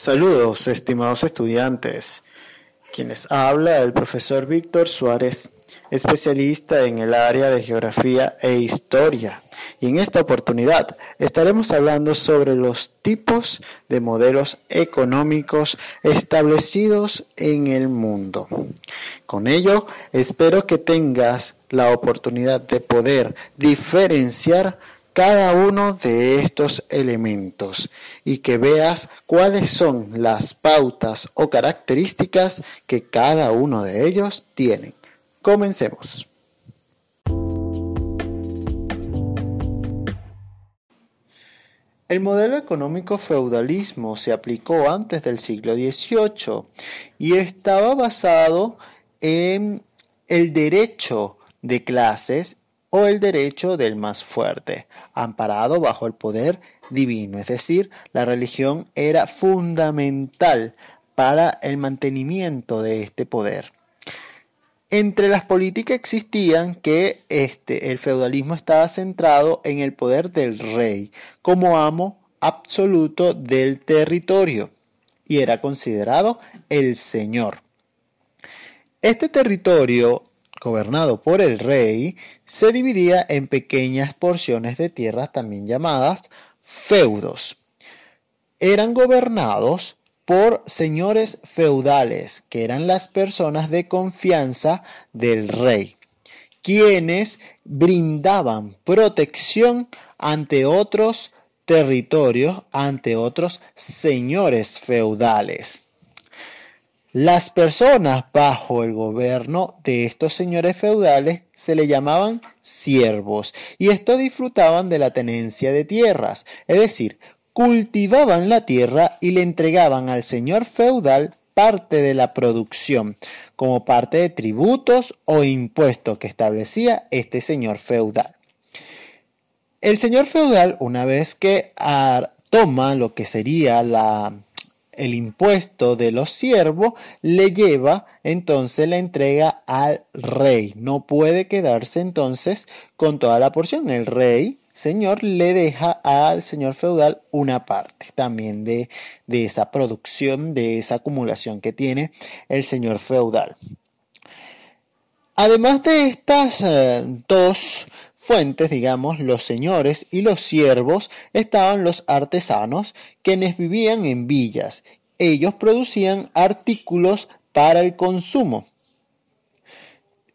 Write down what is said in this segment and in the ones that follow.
Saludos, estimados estudiantes. Quienes habla el profesor Víctor Suárez, especialista en el área de geografía e historia. Y en esta oportunidad estaremos hablando sobre los tipos de modelos económicos establecidos en el mundo. Con ello, espero que tengas la oportunidad de poder diferenciar cada uno de estos elementos y que veas cuáles son las pautas o características que cada uno de ellos tienen. Comencemos. El modelo económico feudalismo se aplicó antes del siglo XVIII y estaba basado en el derecho de clases o el derecho del más fuerte, amparado bajo el poder divino. Es decir, la religión era fundamental para el mantenimiento de este poder. Entre las políticas existían que este, el feudalismo estaba centrado en el poder del rey como amo absoluto del territorio y era considerado el señor. Este territorio gobernado por el rey, se dividía en pequeñas porciones de tierras también llamadas feudos. Eran gobernados por señores feudales, que eran las personas de confianza del rey, quienes brindaban protección ante otros territorios, ante otros señores feudales. Las personas bajo el gobierno de estos señores feudales se le llamaban siervos y estos disfrutaban de la tenencia de tierras, es decir, cultivaban la tierra y le entregaban al señor feudal parte de la producción, como parte de tributos o impuestos que establecía este señor feudal. El señor feudal, una vez que toma lo que sería la el impuesto de los siervos le lleva entonces la entrega al rey. No puede quedarse entonces con toda la porción. El rey, señor, le deja al señor feudal una parte también de, de esa producción, de esa acumulación que tiene el señor feudal. Además de estas eh, dos fuentes, digamos, los señores y los siervos, estaban los artesanos, quienes vivían en villas. Ellos producían artículos para el consumo.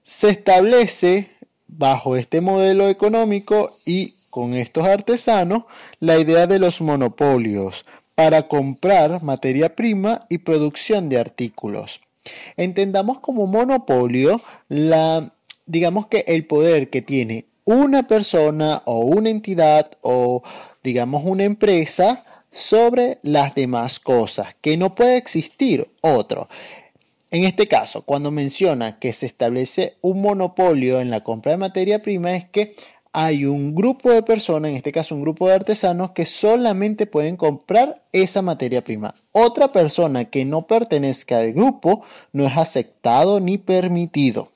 Se establece bajo este modelo económico y con estos artesanos la idea de los monopolios para comprar materia prima y producción de artículos. Entendamos como monopolio la digamos que el poder que tiene una persona o una entidad o digamos una empresa sobre las demás cosas, que no puede existir otro. En este caso, cuando menciona que se establece un monopolio en la compra de materia prima, es que hay un grupo de personas, en este caso un grupo de artesanos, que solamente pueden comprar esa materia prima. Otra persona que no pertenezca al grupo no es aceptado ni permitido.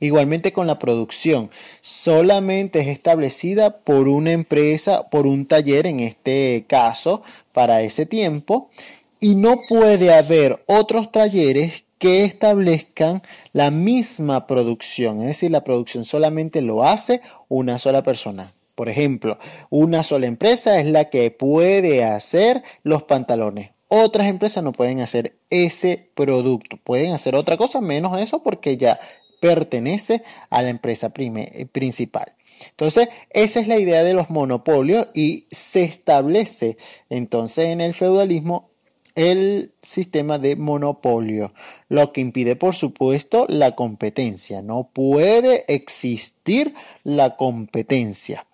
Igualmente con la producción, solamente es establecida por una empresa, por un taller en este caso, para ese tiempo, y no puede haber otros talleres que establezcan la misma producción, es decir, la producción solamente lo hace una sola persona. Por ejemplo, una sola empresa es la que puede hacer los pantalones. Otras empresas no pueden hacer ese producto. Pueden hacer otra cosa menos eso porque ya pertenece a la empresa eh, principal. Entonces, esa es la idea de los monopolios y se establece entonces en el feudalismo el sistema de monopolio, lo que impide, por supuesto, la competencia. No puede existir la competencia.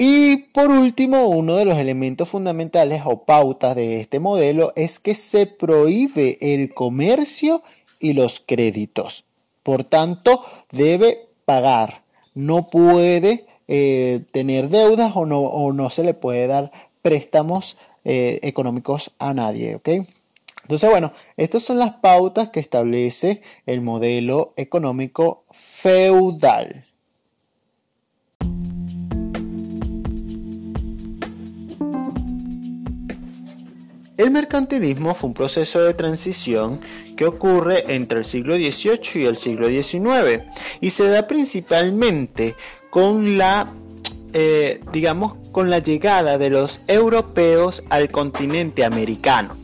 Y por último, uno de los elementos fundamentales o pautas de este modelo es que se prohíbe el comercio y los créditos. Por tanto, debe pagar. No puede eh, tener deudas o no, se le puede dar préstamos eh, económicos a nadie. Entonces, bueno, estas son las pautas que establece el modelo económico feudal. El mercantilismo fue un proceso de transición que ocurre entre el siglo XVIII y el siglo XIX y se da principalmente con la eh, digamos, con la llegada de los europeos al continente americano.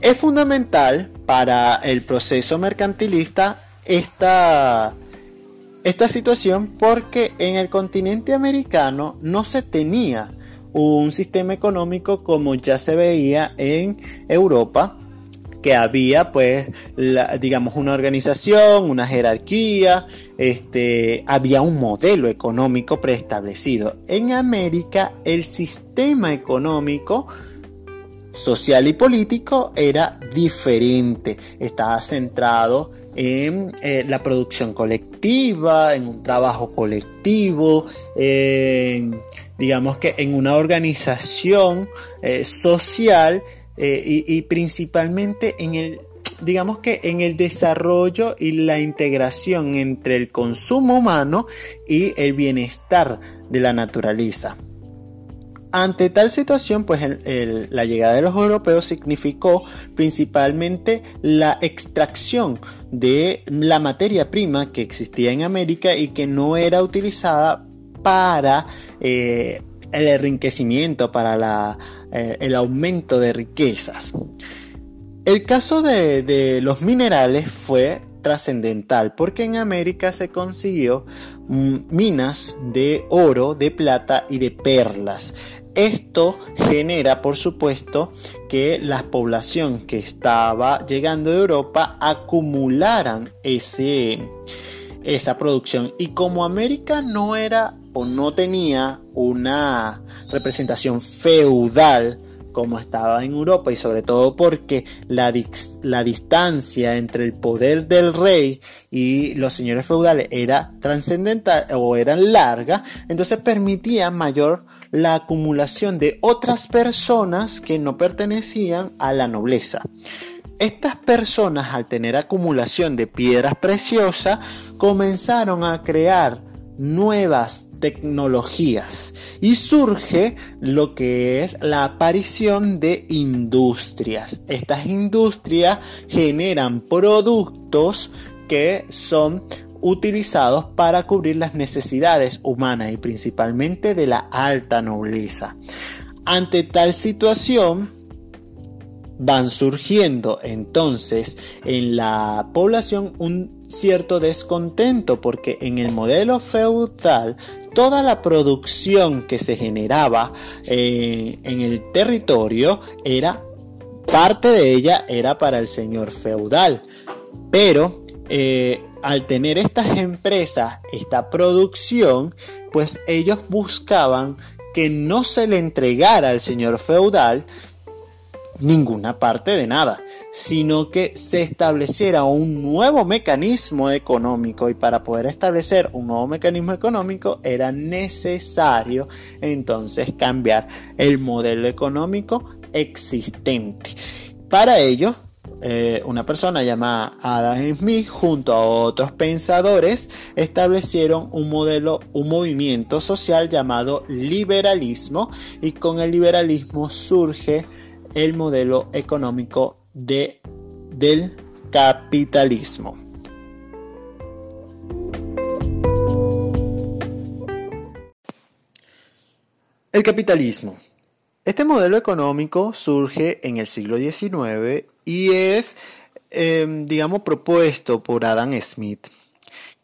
Es fundamental para el proceso mercantilista esta, esta situación porque en el continente americano no se tenía un sistema económico como ya se veía en Europa, que había pues digamos una organización, una jerarquía, este, había un modelo económico preestablecido. En América el sistema económico social y político era diferente, estaba centrado en eh, la producción colectiva, en un trabajo colectivo, digamos que en una organización eh, social eh, y, principalmente en el, digamos que en el desarrollo y la integración entre el consumo humano y el bienestar de la naturaleza. Ante tal situación, pues la llegada de los europeos significó principalmente la extracción de la materia prima que existía en América y que no era utilizada para eh, el enriquecimiento, para eh, el aumento de riquezas. El caso de los minerales fue trascendental porque en América se consiguió mm, minas de oro, de plata y de perlas. Esto genera, por supuesto, que la población que estaba llegando de Europa acumularan ese, esa producción. Y como América no era o no tenía una representación feudal, como estaba en Europa y sobre todo porque la, la, distancia entre el poder del rey y los señores feudales era trascendental o era larga, entonces permitía mayor la acumulación de otras personas que no pertenecían a la nobleza. Estas personas al tener acumulación de piedras preciosas comenzaron a crear nuevas tecnologías y surge lo que es la aparición de industrias. Estas industrias generan productos que son utilizados para cubrir las necesidades humanas y principalmente de la alta nobleza. Ante tal situación, van surgiendo entonces en la población un cierto descontento porque en el modelo feudal toda la producción que se generaba eh, en el territorio era parte de ella era para el señor feudal. Pero eh, al tener estas empresas, esta producción, pues ellos buscaban que no se le entregara al señor feudal ninguna parte de nada, sino que se estableciera un nuevo mecanismo económico y para poder establecer un nuevo mecanismo económico era necesario entonces cambiar el modelo económico existente. Para ello eh, una persona llamada Adam Smith junto a otros pensadores establecieron un modelo, un movimiento social llamado liberalismo y con el liberalismo surge el modelo económico de, del capitalismo. El capitalismo este modelo económico surge en el siglo XIX y es, em, digamos, propuesto por Adam Smith,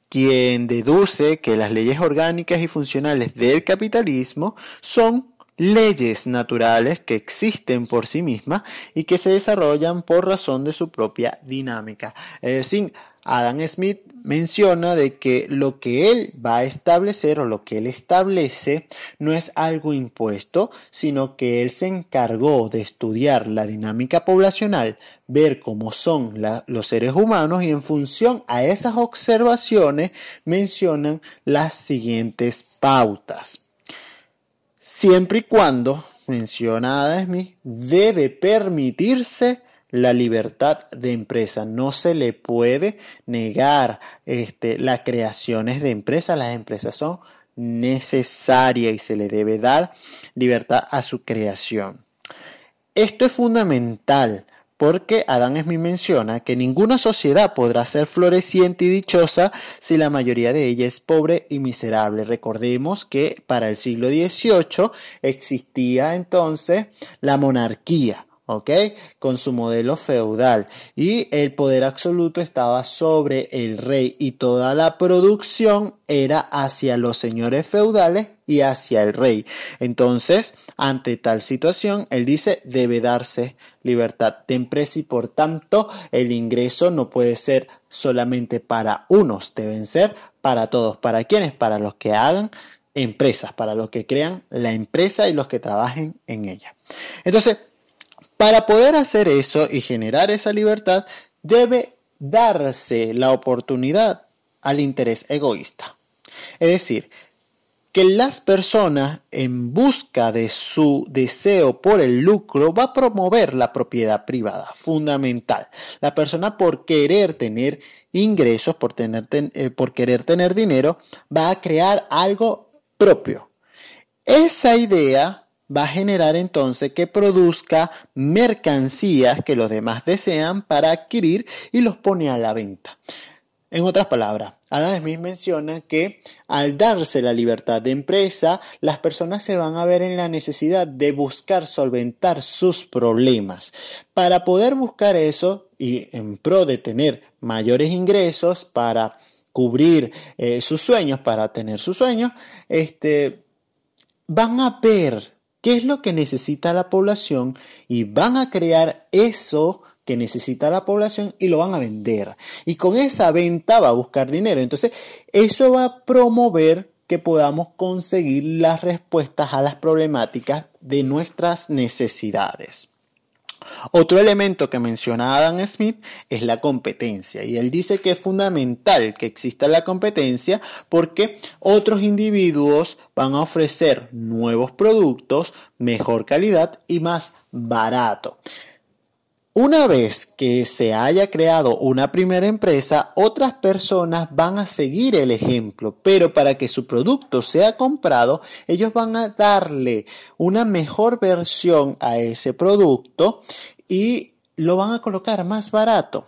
quien deduce que las leyes orgánicas y funcionales del capitalismo son leyes naturales que existen por sí mismas y que se desarrollan por razón de su propia dinámica. Es decir, Adam Smith menciona de que lo que él va a establecer o lo que él establece no es algo impuesto, sino que él se encargó de estudiar la dinámica poblacional, ver cómo son los seres humanos y en función a esas observaciones mencionan las siguientes pautas. Siempre y cuando, menciona Adam Smith, debe permitirse la libertad de empresa. No se le puede negar este, las creaciones de empresas. Las empresas son necesarias y se le debe dar libertad a su creación. Esto es fundamental porque Adán Smith menciona que ninguna sociedad podrá ser floreciente y dichosa si la mayoría de ella es pobre y miserable. Recordemos que para el siglo XVIII existía entonces la monarquía. ¿Ok? Con su modelo feudal. Y el poder absoluto estaba sobre el rey y toda la producción era hacia los señores feudales y hacia el rey. Entonces, ante tal situación, él dice, debe darse libertad de empresa y por tanto el ingreso no puede ser solamente para unos, deben ser para todos. ¿Para quiénes? Para los que hagan empresas, para los que crean la empresa y los que trabajen en ella. Entonces, para poder hacer eso y generar esa libertad, debe darse la oportunidad al interés egoísta. Es decir, que las personas en busca de su deseo por el lucro va a promover la propiedad privada, fundamental. La persona por querer tener ingresos, por, tener, eh, por querer tener dinero, va a crear algo propio. Esa idea va a generar entonces que produzca mercancías que los demás desean para adquirir y los pone a la venta. En otras palabras, Adam Smith menciona que al darse la libertad de empresa, las personas se van a ver en la necesidad de buscar solventar sus problemas. Para poder buscar eso y en pro de tener mayores ingresos para cubrir eh, sus sueños, para tener sus sueños, este, van a ver qué es lo que necesita la población y van a crear eso que necesita la población y lo van a vender. Y con esa venta va a buscar dinero. Entonces, eso va a promover que podamos conseguir las respuestas a las problemáticas de nuestras necesidades. Otro elemento que menciona Adam Smith es la competencia y él dice que es fundamental que exista la competencia porque otros individuos van a ofrecer nuevos productos, mejor calidad y más barato. Una vez que se haya creado una primera empresa, otras personas van a seguir el ejemplo, pero para que su producto sea comprado, ellos van a darle una mejor versión a ese producto y lo van a colocar más barato.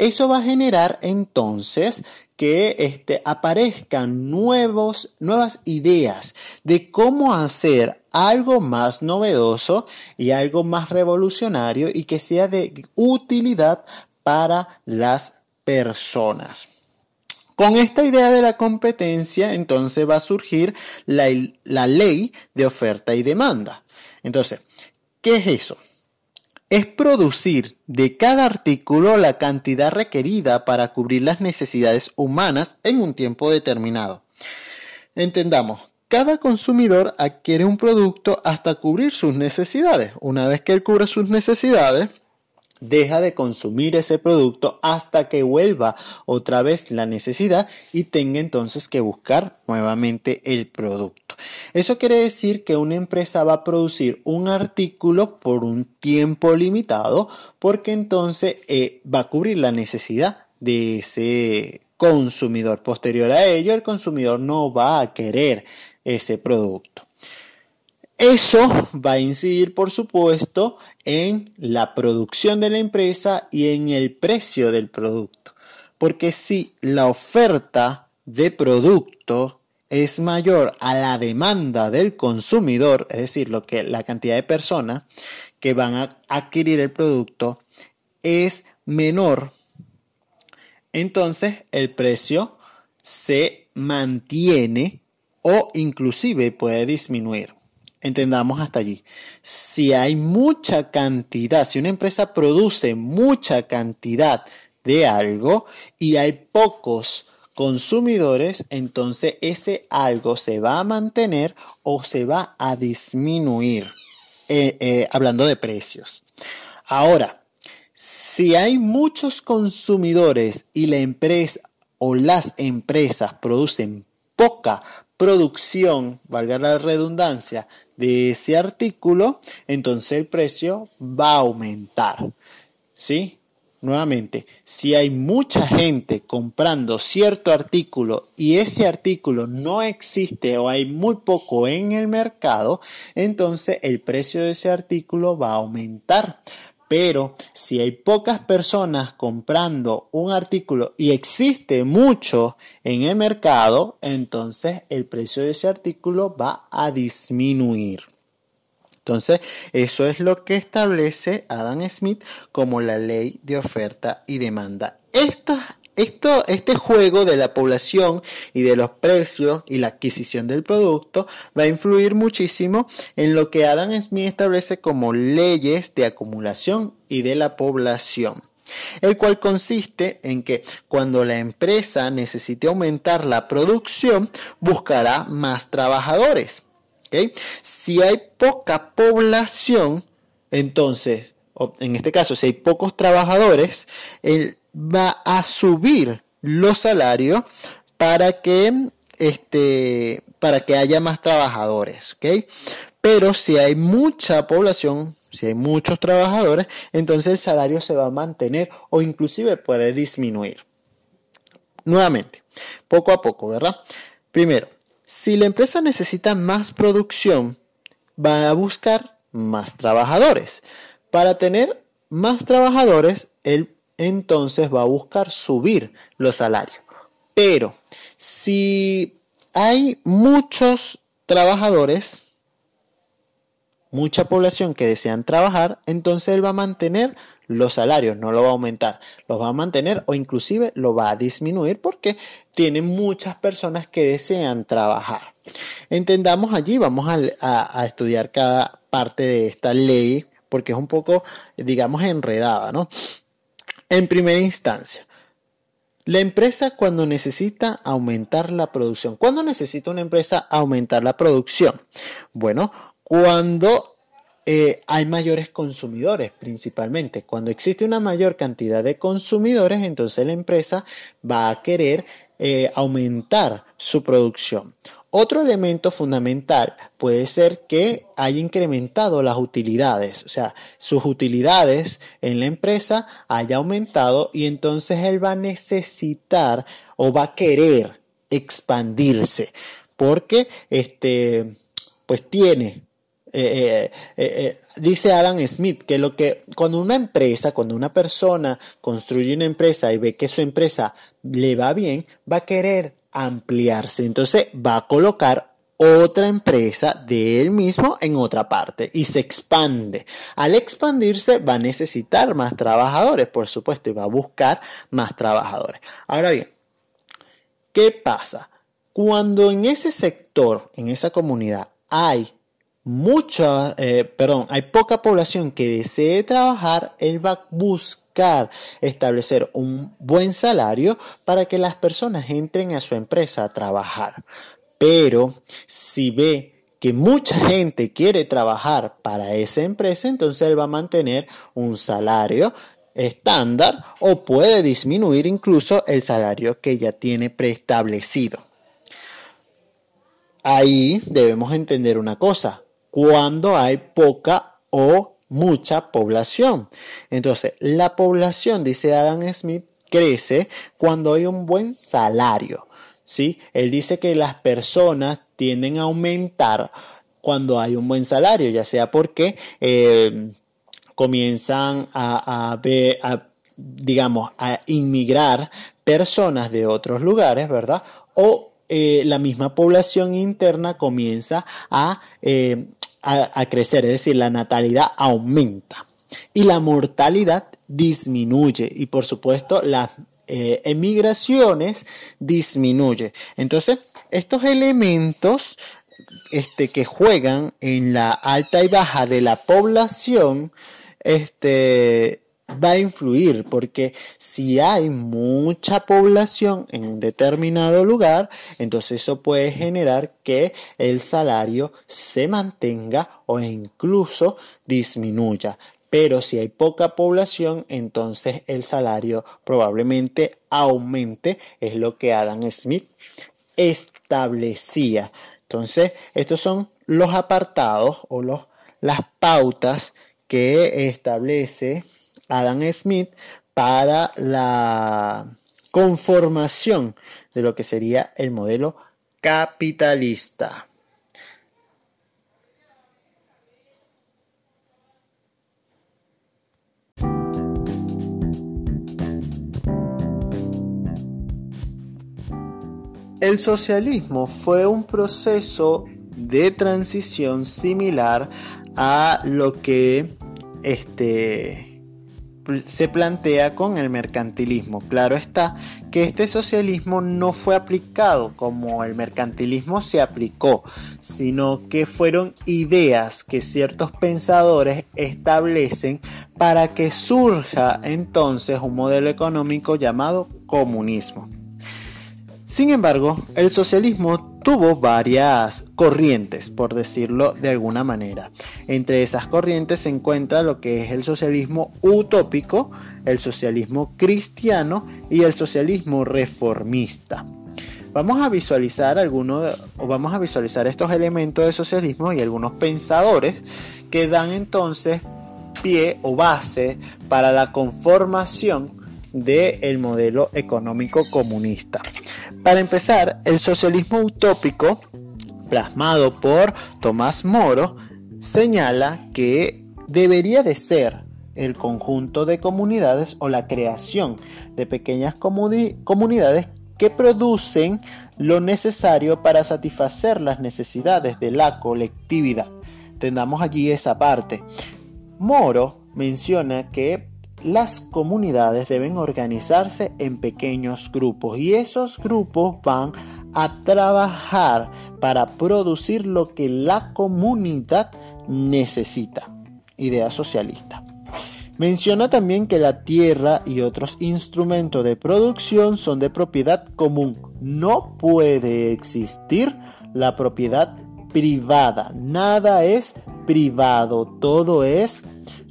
Eso va a generar entonces que este, aparezcan nuevos, nuevas ideas de cómo hacer algo más novedoso y algo más revolucionario y que sea de utilidad para las personas. Con esta idea de la competencia, entonces va a surgir la, la ley de oferta y demanda. Entonces, ¿qué es eso? Es producir de cada artículo la cantidad requerida para cubrir las necesidades humanas en un tiempo determinado. Entendamos, cada consumidor adquiere un producto hasta cubrir sus necesidades. Una vez que él cubre sus necesidades, deja de consumir ese producto hasta que vuelva otra vez la necesidad y tenga entonces que buscar nuevamente el producto. Eso quiere decir que una empresa va a producir un artículo por un tiempo limitado porque entonces eh, va a cubrir la necesidad de ese consumidor. Posterior a ello, el consumidor no va a querer ese producto. Eso va a incidir, por supuesto, en la producción de la empresa y en el precio del producto. Porque si la oferta de producto es mayor a la demanda del consumidor, es decir, lo que la cantidad de personas que van a adquirir el producto es menor, entonces el precio se mantiene o inclusive puede disminuir. Entendamos hasta allí. Si hay mucha cantidad, si una empresa produce mucha cantidad de algo y hay pocos consumidores, entonces ese algo se va a mantener o se va a disminuir, eh, eh, hablando de precios. Ahora, si hay muchos consumidores y la empresa o las empresas producen poca producción, valga la redundancia, de ese artículo, entonces el precio va a aumentar. ¿Sí? nuevamente, si hay mucha gente comprando cierto artículo y ese artículo no existe o hay muy poco en el mercado, entonces el precio de ese artículo va a aumentar. Pero si hay pocas personas comprando un artículo y existe mucho en el mercado, entonces el precio de ese artículo va a disminuir. Entonces, eso es lo que establece Adam Smith como la ley de oferta y demanda. Esto, este juego de la población y de los precios y la adquisición del producto va a influir muchísimo en lo que Adam Smith establece como leyes de acumulación y de la población el cual consiste en que cuando la empresa necesite aumentar la producción, buscará más trabajadores. Si hay poca población, entonces, en este caso, si hay pocos trabajadores, él va a subir los salarios para que, este, para que haya más trabajadores. Pero si hay mucha población, si hay muchos trabajadores, entonces el salario se va a mantener o inclusive puede disminuir. Nuevamente, poco a poco, ¿verdad? Primero, si la empresa necesita más producción, va a buscar más trabajadores. Para tener más trabajadores, él entonces va a buscar subir los salarios. Pero si hay muchos trabajadores, mucha población que desean trabajar, entonces él va a mantener los salarios, no lo va a aumentar, los va a mantener o inclusive lo va a disminuir porque tiene muchas personas que desean trabajar. Entendamos allí, vamos a, estudiar cada parte de esta ley porque es un poco, digamos, enredada, ¿no? En primera instancia, la empresa cuando necesita aumentar la producción. ¿Cuándo necesita una empresa aumentar la producción? Bueno, cuando eh, hay mayores consumidores principalmente. Cuando existe una mayor cantidad de consumidores, entonces la empresa va a querer eh, aumentar su producción. Otro elemento fundamental puede ser que haya incrementado las utilidades, o sea, sus utilidades en la empresa haya aumentado y entonces él va a necesitar o va a querer expandirse porque este pues tiene eh, eh, eh, dice Adam Smith que lo que cuando una empresa, cuando una persona construye una empresa y ve que su empresa le va bien, va a querer ampliarse. Entonces va a colocar otra empresa de él mismo en otra parte y se expande. Al expandirse va a necesitar más trabajadores, por supuesto, y va a buscar más trabajadores. Ahora bien, ¿qué pasa? Cuando en ese sector, en esa comunidad, hay mucha, eh, perdón, hay poca población que desee trabajar, él va a buscar establecer un buen salario para que las personas entren a su empresa a trabajar. Pero si ve que mucha gente quiere trabajar para esa empresa, entonces él va a mantener un salario estándar o puede disminuir incluso el salario que ya tiene preestablecido. Ahí debemos entender una cosa, cuando hay poca o mucha población. Entonces, la población, dice Adam Smith, crece cuando hay un buen salario. ¿sí? Él dice que las personas tienden a aumentar cuando hay un buen salario, ya sea porque eh, comienzan a, a, digamos, a inmigrar personas de otros lugares, ¿verdad? O eh, la misma población interna comienza a eh, a, crecer, es decir, la natalidad aumenta y la mortalidad disminuye y por supuesto las eh, emigraciones disminuye. Entonces, estos elementos este, que juegan en la alta y baja de la población, este, va a influir porque si hay mucha población en un determinado lugar, entonces eso puede generar que el salario se mantenga o incluso disminuya. Pero si hay poca población, entonces el salario probablemente aumente, es lo que Adam Smith establecía. Entonces, estos son los apartados o los, las pautas que establece Adam Smith para la conformación de lo que sería el modelo capitalista. El socialismo fue un proceso de transición similar a lo que este, se plantea con el mercantilismo. Claro está que este socialismo no fue aplicado como el mercantilismo se aplicó, sino que fueron ideas que ciertos pensadores establecen para que surja entonces un modelo económico llamado comunismo. Sin embargo, el socialismo tuvo varias corrientes, por decirlo de alguna manera. Entre esas corrientes se encuentra lo que es el socialismo utópico, el socialismo cristiano y el socialismo reformista. Vamos a visualizar algunos o vamos a visualizar estos elementos de socialismo y algunos pensadores que dan entonces pie o base para la conformación del modelo económico comunista. Para empezar, el socialismo utópico, plasmado por Tomás Moro, señala que debería de ser el conjunto de comunidades o la creación de pequeñas comunidades que producen lo necesario para satisfacer las necesidades de la colectividad. Tendamos allí esa parte. Moro menciona que las comunidades deben organizarse en pequeños grupos y esos grupos van a trabajar para producir lo que la comunidad necesita. Idea socialista. Menciona también que la tierra y otros instrumentos de producción son de propiedad común. No puede existir la propiedad privada. Nada es privado, todo es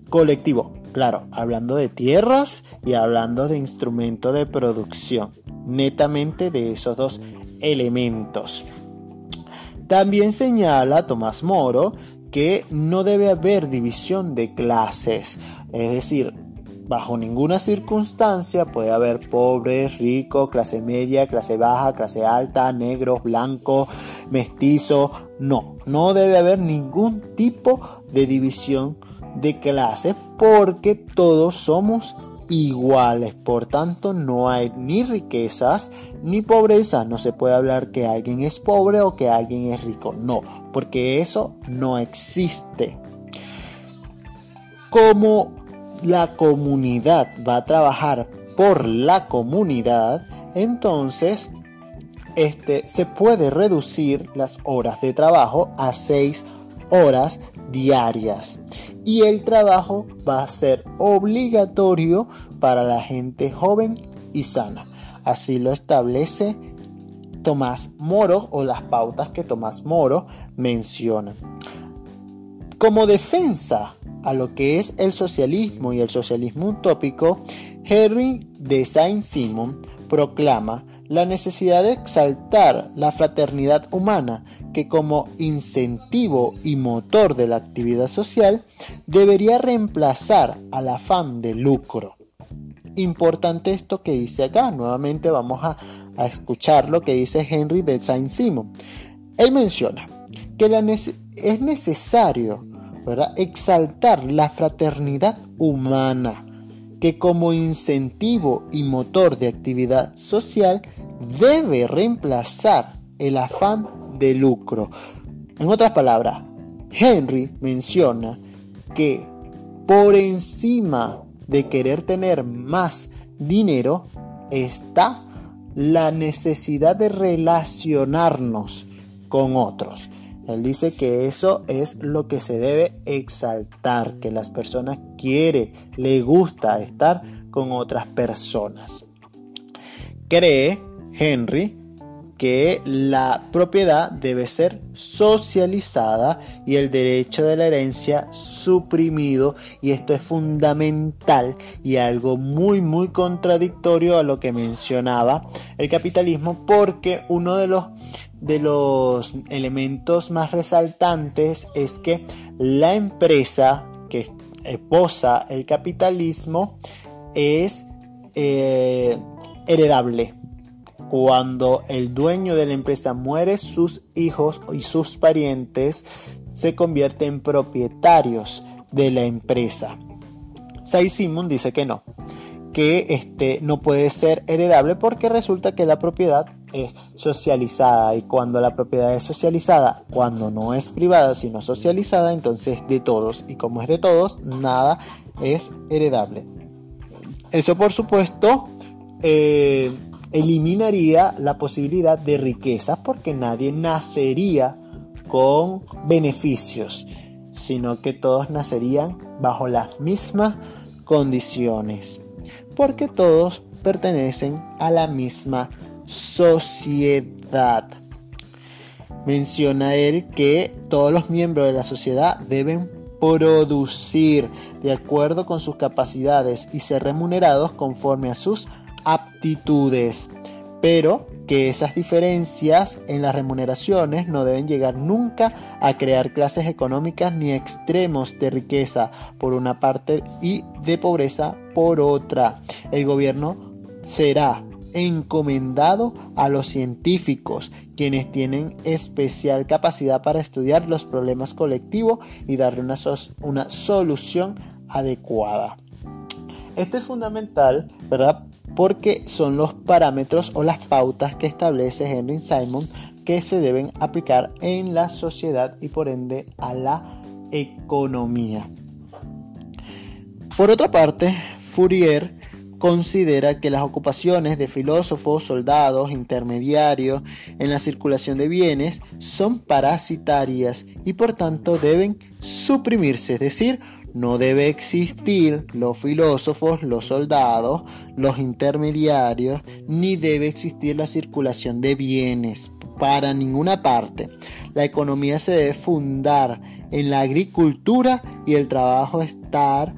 colectivo. Claro, hablando de tierras y hablando de instrumento de producción, netamente de esos dos elementos. También señala Tomás Moro que no debe haber división de clases, es decir, bajo ninguna circunstancia puede haber pobres, ricos, clase media, clase baja, clase alta, negros, blanco, mestizo. No, no debe haber ningún tipo de división de clases porque todos somos iguales. Por tanto, no hay ni riquezas ni pobreza. No se puede hablar que alguien es pobre o que alguien es rico. No, porque eso no existe. Como la comunidad va a trabajar por la comunidad, entonces este, se puede reducir las horas de trabajo a 6 horas diarias y el trabajo va a ser obligatorio para la gente joven y sana. Así lo establece Tomás Moro o las pautas que Tomás Moro menciona. Como defensa a lo que es el socialismo y el socialismo utópico, Henry de Saint-Simon proclama la necesidad de exaltar la fraternidad humana que como incentivo y motor de la actividad social debería reemplazar al afán de lucro. Importante esto que dice acá, nuevamente vamos a, escuchar lo que dice Henry de Saint-Simon. Él menciona que es necesario exaltar la fraternidad humana que como incentivo y motor de actividad social debe reemplazar el afán de lucro. En otras palabras, Henry menciona que por encima de querer tener más dinero está la necesidad de relacionarnos con otros. Él dice que eso es lo que se debe exaltar, que las personas quieren, le gusta estar con otras personas. Cree Henry que la propiedad debe ser socializada y el derecho de la herencia suprimido y esto es fundamental y algo muy muy contradictorio a lo que mencionaba el capitalismo porque uno de los de los elementos más resaltantes es que la empresa que posa el capitalismo es eh, heredable. Cuando el dueño de la empresa muere, sus hijos y sus parientes se convierten en propietarios de la empresa. Say Simon dice que no, que este no puede ser heredable porque resulta que la propiedad es socializada y cuando la propiedad es socializada, cuando no es privada sino socializada, entonces de todos y como es de todos, nada es heredable. Eso por supuesto eh, eliminaría la posibilidad de riqueza porque nadie nacería con beneficios, sino que todos nacerían bajo las mismas condiciones, porque todos pertenecen a la misma sociedad. Menciona él que todos los miembros de la sociedad deben producir de acuerdo con sus capacidades y ser remunerados conforme a sus aptitudes, pero que esas diferencias en las remuneraciones no deben llegar nunca a crear clases económicas ni extremos de riqueza por una parte y de pobreza por otra. El gobierno será encomendado a los científicos, quienes tienen especial capacidad para estudiar los problemas colectivos y darle una, una solución adecuada. Esto es fundamental, ¿verdad? Porque son los parámetros o las pautas que establece Henry Simon que se deben aplicar en la sociedad y por ende a la economía. Por otra parte, Fourier considera que las ocupaciones de filósofos, soldados, intermediarios en la circulación de bienes son parasitarias y por tanto deben suprimirse, es decir, no debe existir los filósofos, los soldados, los intermediarios, ni debe existir la circulación de bienes para ninguna parte. La economía se debe fundar en la agricultura y el trabajo estar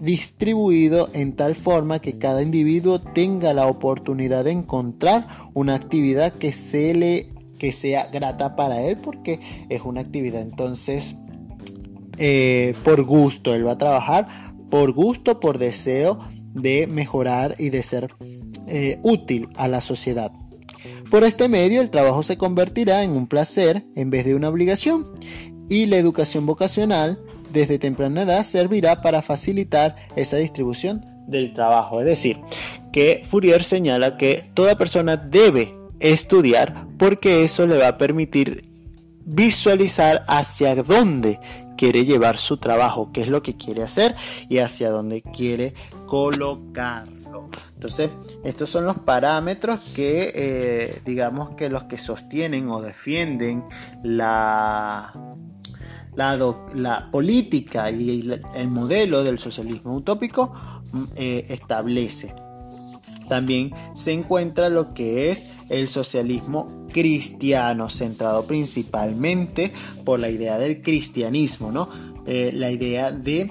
distribuido en tal forma que cada individuo tenga la oportunidad de encontrar una actividad que se le que sea grata para él porque es una actividad entonces eh, por gusto él va a trabajar por gusto por deseo de mejorar y de ser eh, útil a la sociedad por este medio el trabajo se convertirá en un placer en vez de una obligación y la educación vocacional desde temprana edad servirá para facilitar esa distribución del trabajo. Es decir, que Fourier señala que toda persona debe estudiar porque eso le va a permitir visualizar hacia dónde quiere llevar su trabajo, qué es lo que quiere hacer y hacia dónde quiere colocarlo. Entonces, estos son los parámetros que, eh, digamos que los que sostienen o defienden la la, política y el modelo del socialismo utópico mm, eh, establece. También se encuentra lo que es el socialismo cristiano, centrado principalmente por la idea del cristianismo, ¿no? Eh, la idea de,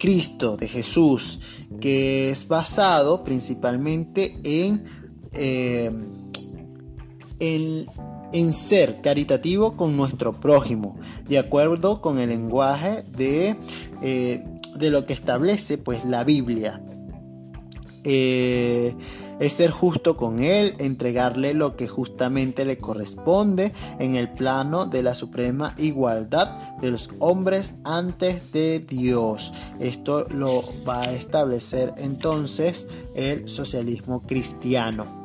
Cristo, de Jesús, que es basado principalmente en, eh, en en ser caritativo con nuestro prójimo, de acuerdo con el lenguaje de, eh, de lo que establece pues la Biblia. Eh, es ser justo con Él, entregarle lo que justamente le corresponde en el plano de la suprema igualdad de los hombres antes de Dios. Esto lo va a establecer entonces el socialismo cristiano.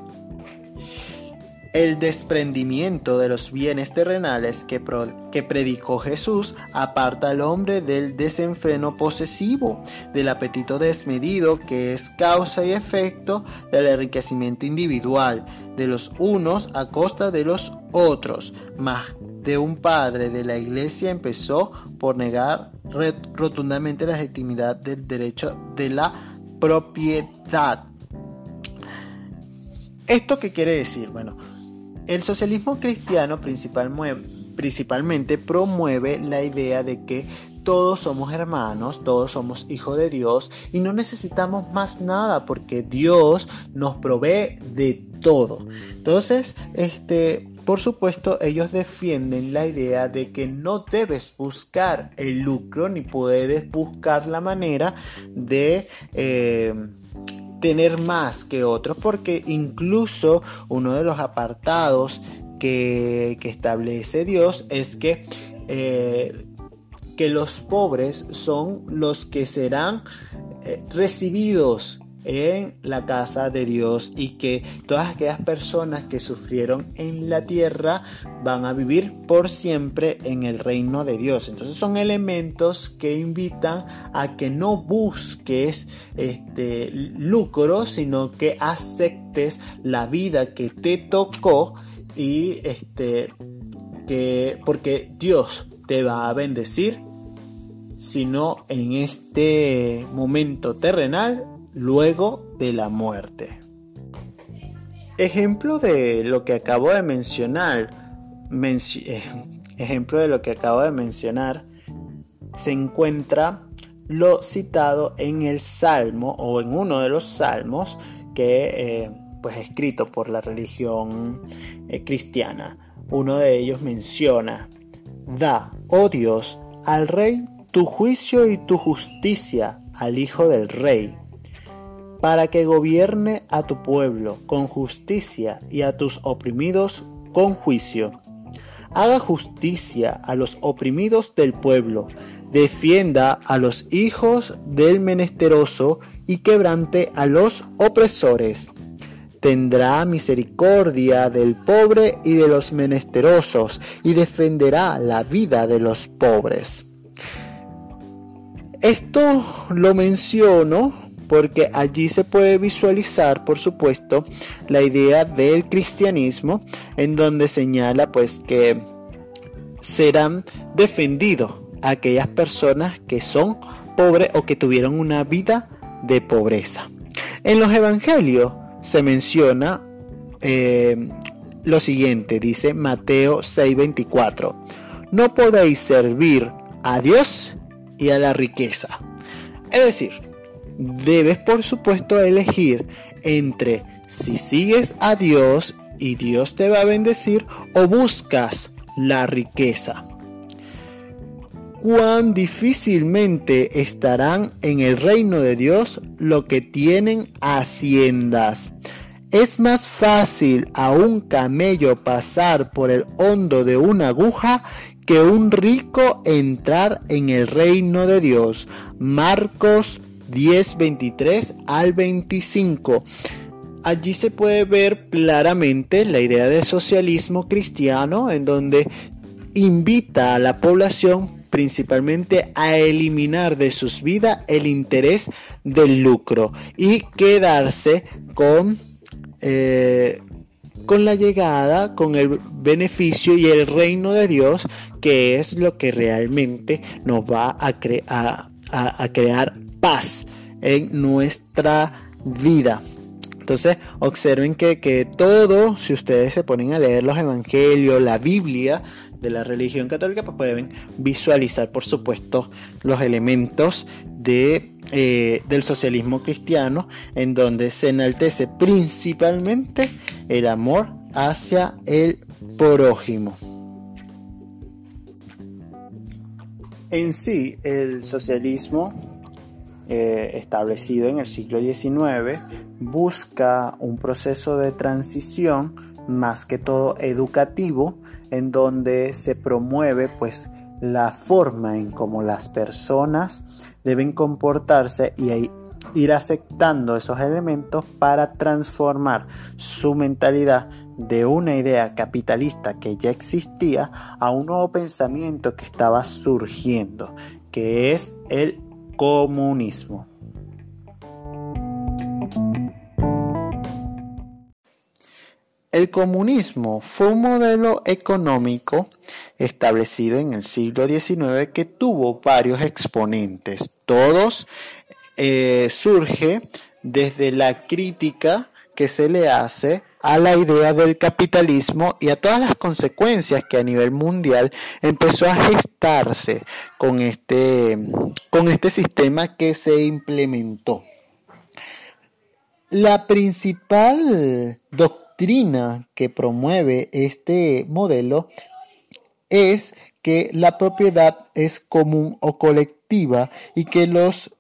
El desprendimiento de los bienes terrenales que, predicó Jesús aparta al hombre del desenfreno posesivo, del apetito desmedido que es causa y efecto del enriquecimiento individual de los unos a costa de los otros. Más de un padre de la iglesia empezó por negar rotundamente la legitimidad del derecho de la propiedad. ¿Esto qué quiere decir? Bueno, el socialismo cristiano principalmente promueve la idea de que todos somos hermanos, todos somos hijos de Dios y no necesitamos más nada porque Dios nos provee de todo. Entonces, este, por supuesto, ellos defienden la idea de que no debes buscar el lucro ni puedes buscar la manera de... Eh, tener más que otros, porque incluso uno de los apartados que, establece Dios es que, eh, que los pobres son los que serán eh, recibidos en la casa de Dios y que todas aquellas personas que sufrieron en la tierra van a vivir por siempre en el reino de Dios. Entonces son elementos que invitan a que no busques este lucro, sino que aceptes la vida que te tocó y este que porque Dios te va a bendecir sino en este momento terrenal luego de la muerte. Ejemplo de lo que acabo de mencionar, eh, ejemplo de lo que acabo de mencionar, se encuentra lo citado en el Salmo o en uno de los Salmos que eh, pues escrito por la religión eh, cristiana. Uno de ellos menciona, da, oh Dios, al rey tu juicio y tu justicia al Hijo del Rey para que gobierne a tu pueblo con justicia y a tus oprimidos con juicio. Haga justicia a los oprimidos del pueblo, defienda a los hijos del menesteroso y quebrante a los opresores. Tendrá misericordia del pobre y de los menesterosos y defenderá la vida de los pobres. Esto lo menciono porque allí se puede visualizar, por supuesto, la idea del cristianismo, en donde señala pues que serán defendidos aquellas personas que son pobres o que tuvieron una vida de pobreza. En los evangelios se menciona eh, lo siguiente, dice Mateo 6:24, no podéis servir a Dios y a la riqueza. Es decir, debes por supuesto elegir entre si sigues a Dios y Dios te va a bendecir o buscas la riqueza. Cuán difícilmente estarán en el reino de Dios lo que tienen haciendas. Es más fácil a un camello pasar por el hondo de una aguja que un rico entrar en el reino de Dios. Marcos 10, 23 al 25. Allí se puede ver claramente la idea de socialismo cristiano en donde invita a la población principalmente a eliminar de sus vidas el interés del lucro y quedarse con, eh, con la llegada, con el beneficio y el reino de Dios, que es lo que realmente nos va a, a, a crear paz en nuestra vida. Entonces, observen que, que, todo, si ustedes se ponen a leer los evangelios, la Biblia de la religión católica, pues pueden visualizar, por supuesto, los elementos de, eh, del socialismo cristiano, en donde se enaltece principalmente el amor hacia el prójimo. En sí, el socialismo eh, establecido en el siglo XIX busca un proceso de transición más que todo educativo en donde se promueve pues la forma en cómo las personas deben comportarse y ir aceptando esos elementos para transformar su mentalidad de una idea capitalista que ya existía a un nuevo pensamiento que estaba surgiendo, que es el comunismo. El comunismo fue un modelo económico establecido en el siglo XIX que tuvo varios exponentes. Todos eh, surge desde la crítica que se le hace a la idea del capitalismo y a todas las consecuencias que a nivel mundial empezó a gestarse con este, con este sistema que se implementó. La principal doctrina que promueve este modelo es que la propiedad es común o colectiva y que los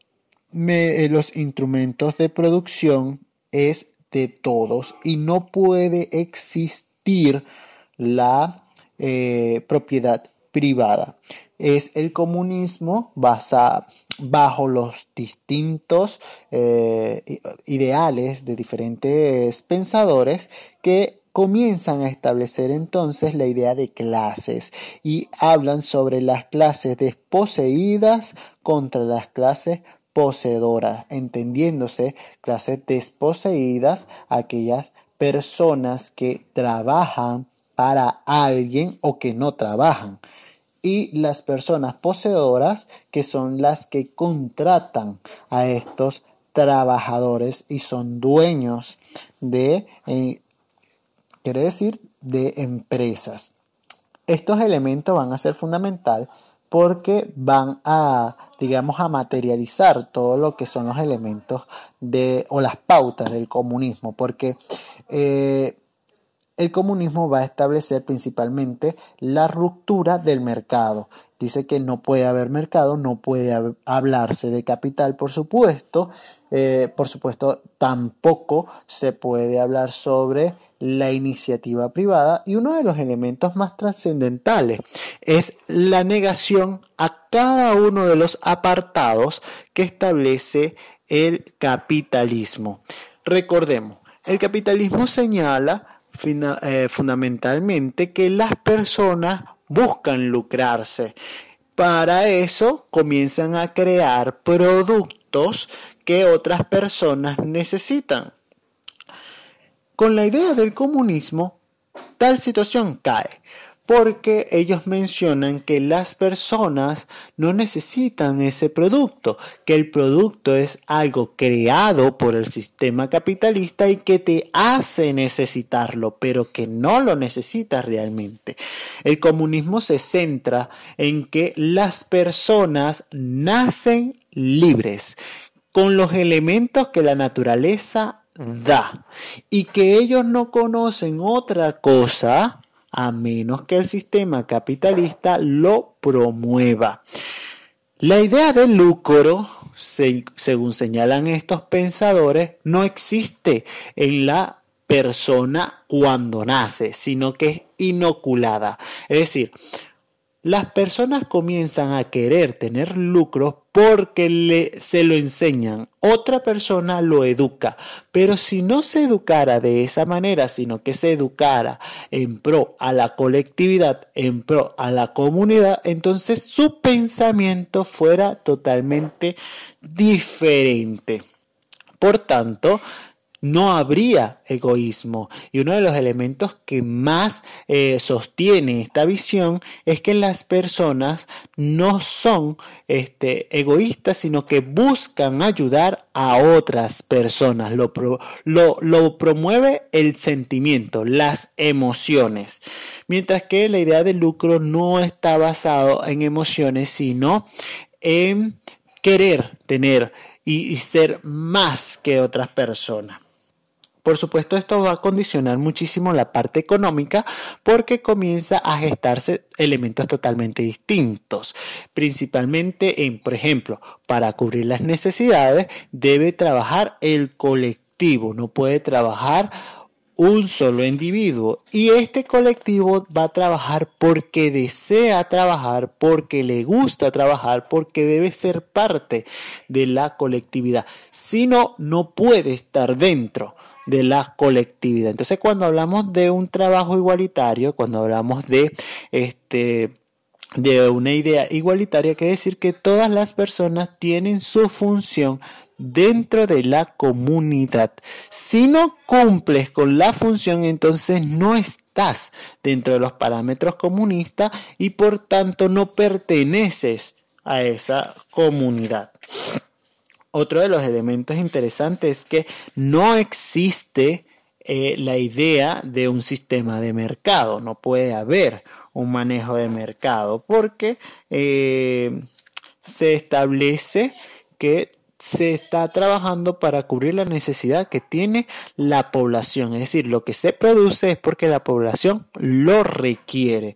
eh, los instrumentos de producción es de todos y no puede existir la eh, propiedad privada. Es el comunismo basa, bajo los distintos eh, ideales de diferentes pensadores que comienzan a establecer entonces la idea de clases y hablan sobre las clases desposeídas contra las clases poseedoras, entendiéndose clases desposeídas aquellas personas que trabajan para alguien o que no trabajan y las personas poseedoras que son las que contratan a estos trabajadores y son dueños de, eh, quiere decir, de empresas. Estos elementos van a ser fundamental porque van a, digamos, a materializar todo lo que son los elementos de, o las pautas del comunismo, porque eh, el comunismo va a establecer principalmente la ruptura del mercado. Dice que no puede haber mercado, no puede hablarse de capital, por supuesto. Eh, por supuesto, tampoco se puede hablar sobre la iniciativa privada y uno de los elementos más trascendentales es la negación a cada uno de los apartados que establece el capitalismo. Recordemos, el capitalismo señala eh, fundamentalmente que las personas buscan lucrarse. Para eso comienzan a crear productos que otras personas necesitan. Con la idea del comunismo, tal situación cae porque ellos mencionan que las personas no necesitan ese producto, que el producto es algo creado por el sistema capitalista y que te hace necesitarlo, pero que no lo necesitas realmente. El comunismo se centra en que las personas nacen libres con los elementos que la naturaleza da y que ellos no conocen otra cosa a menos que el sistema capitalista lo promueva. La idea del lucro, según señalan estos pensadores, no existe en la persona cuando nace, sino que es inoculada. Es decir, las personas comienzan a querer tener lucros porque se lo enseñan. Otra persona lo educa. Pero si no se educara de esa manera, sino que se educara en pro a la colectividad, en pro a la comunidad, entonces su pensamiento fuera totalmente diferente. Por tanto, no habría egoísmo. Y uno de los elementos que más eh, sostiene esta visión es que las personas no son este, egoístas, sino que buscan ayudar a otras personas. Lo, lo promueve el sentimiento, las emociones. Mientras que la idea del lucro no está basado en emociones, sino en querer tener y ser más que otras personas. Por supuesto, esto va a condicionar muchísimo la parte económica porque comienza a gestarse elementos totalmente distintos. Principalmente en, por ejemplo, para cubrir las necesidades debe trabajar el colectivo, no puede trabajar un solo individuo y este colectivo va a trabajar porque desea trabajar, porque le gusta trabajar, porque debe ser parte de la colectividad. Si no, no puede estar dentro de la colectividad. Entonces, cuando hablamos de un trabajo igualitario, cuando hablamos de este de una idea igualitaria, quiere decir que todas las personas tienen su función dentro de la comunidad. Si no cumples con la función, entonces no estás dentro de los parámetros comunistas y por tanto no perteneces a esa comunidad. Otro de los elementos interesantes es que no existe eh, la idea de un sistema de mercado, no puede haber un manejo de mercado porque eh, se establece que se está trabajando para cubrir la necesidad que tiene la población. Es decir, lo que se produce es porque la población lo requiere.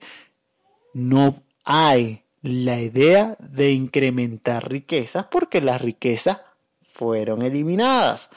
No hay la idea de incrementar riquezas porque las riquezas fueron eliminadas.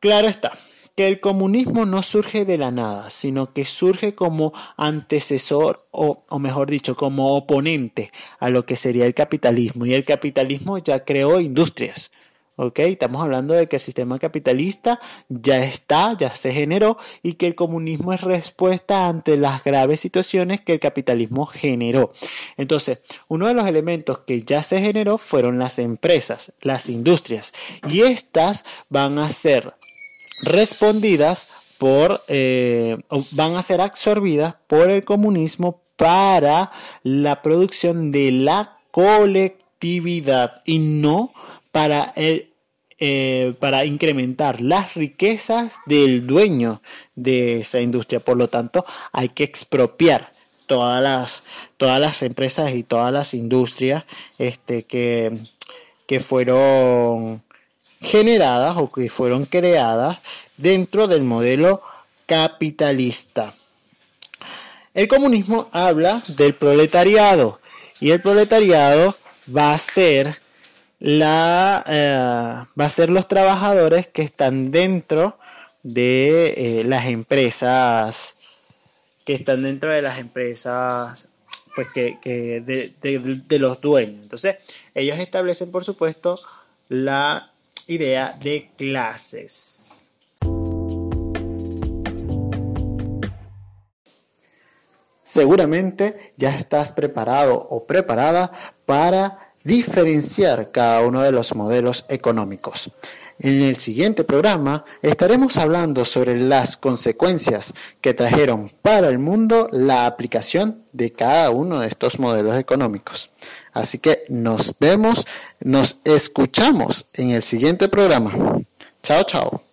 Claro está, que el comunismo no surge de la nada, sino que surge como antecesor o, o, mejor dicho, como oponente a lo que sería el capitalismo. Y el capitalismo ya creó industrias. ¿Ok? Estamos hablando de que el sistema capitalista ya está, ya se generó y que el comunismo es respuesta ante las graves situaciones que el capitalismo generó. Entonces, uno de los elementos que ya se generó fueron las empresas, las industrias, y estas van a ser respondidas por, eh, van a ser absorbidas por el comunismo para la producción de la colectividad y no para el eh, para incrementar las riquezas del dueño de esa industria. Por lo tanto, hay que expropiar todas las, todas las empresas y todas las industrias este, que, que fueron generadas o que fueron creadas dentro del modelo capitalista. El comunismo habla del proletariado y el proletariado va a ser la eh, va a ser los trabajadores que están dentro de eh, las empresas que están dentro de las empresas pues que, de, de, los dueños. Entonces ellos establecen por supuesto la idea de clases. Seguramente ya estás preparado o preparada para diferenciar cada uno de los modelos económicos. En el siguiente programa estaremos hablando sobre las consecuencias que trajeron para el mundo la aplicación de cada uno de estos modelos económicos. Así que nos vemos, nos escuchamos en el siguiente programa. Chao, chao.